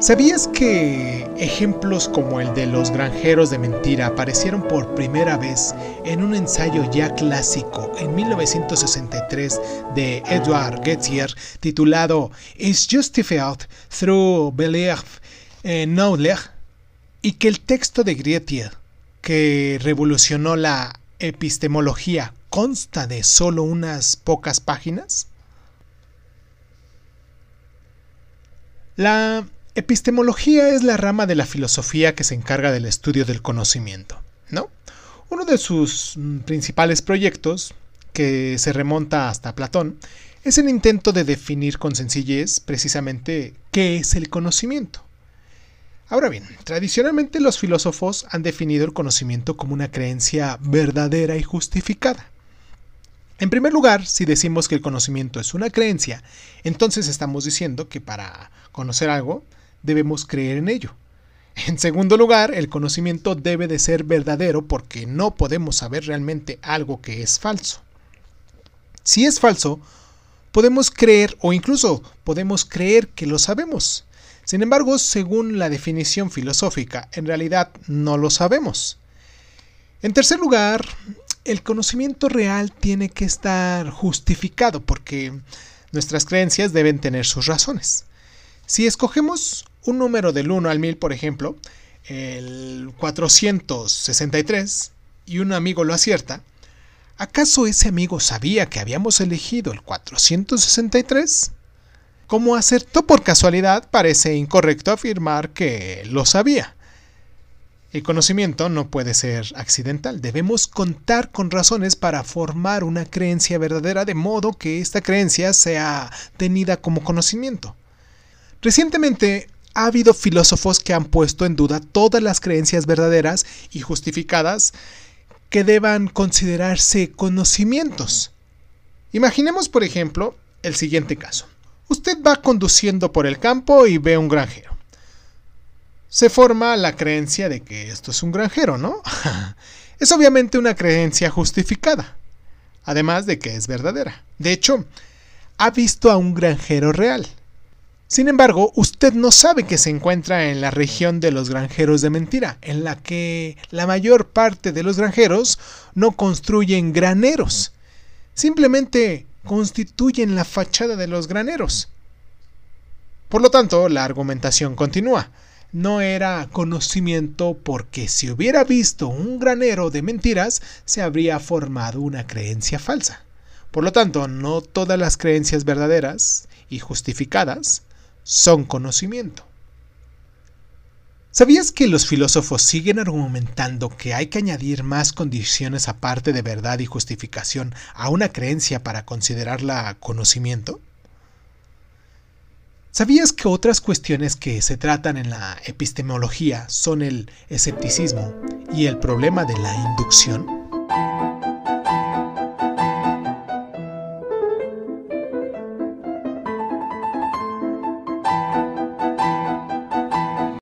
¿Sabías que ejemplos como el de los granjeros de mentira aparecieron por primera vez en un ensayo ya clásico en 1963 de Edward Getzier titulado Is Justified Through Belief in Knowledge? Y que el texto de Getzier, que revolucionó la epistemología, consta de solo unas pocas páginas? La Epistemología es la rama de la filosofía que se encarga del estudio del conocimiento, ¿no? Uno de sus mm, principales proyectos, que se remonta hasta Platón, es el intento de definir con sencillez precisamente qué es el conocimiento. Ahora bien, tradicionalmente los filósofos han definido el conocimiento como una creencia verdadera y justificada. En primer lugar, si decimos que el conocimiento es una creencia, entonces estamos diciendo que para conocer algo debemos creer en ello. En segundo lugar, el conocimiento debe de ser verdadero porque no podemos saber realmente algo que es falso. Si es falso, podemos creer o incluso podemos creer que lo sabemos. Sin embargo, según la definición filosófica, en realidad no lo sabemos. En tercer lugar, el conocimiento real tiene que estar justificado porque nuestras creencias deben tener sus razones. Si escogemos un número del 1 al 1000, por ejemplo, el 463, y un amigo lo acierta, ¿acaso ese amigo sabía que habíamos elegido el 463? Como acertó por casualidad, parece incorrecto afirmar que lo sabía. El conocimiento no puede ser accidental. Debemos contar con razones para formar una creencia verdadera de modo que esta creencia sea tenida como conocimiento. Recientemente ha habido filósofos que han puesto en duda todas las creencias verdaderas y justificadas que deban considerarse conocimientos. Imaginemos, por ejemplo, el siguiente caso. Usted va conduciendo por el campo y ve un granjero. Se forma la creencia de que esto es un granjero, ¿no? es obviamente una creencia justificada, además de que es verdadera. De hecho, ha visto a un granjero real. Sin embargo, usted no sabe que se encuentra en la región de los granjeros de mentira, en la que la mayor parte de los granjeros no construyen graneros, simplemente constituyen la fachada de los graneros. Por lo tanto, la argumentación continúa. No era conocimiento porque si hubiera visto un granero de mentiras, se habría formado una creencia falsa. Por lo tanto, no todas las creencias verdaderas y justificadas son conocimiento. ¿Sabías que los filósofos siguen argumentando que hay que añadir más condiciones aparte de verdad y justificación a una creencia para considerarla conocimiento? ¿Sabías que otras cuestiones que se tratan en la epistemología son el escepticismo y el problema de la inducción?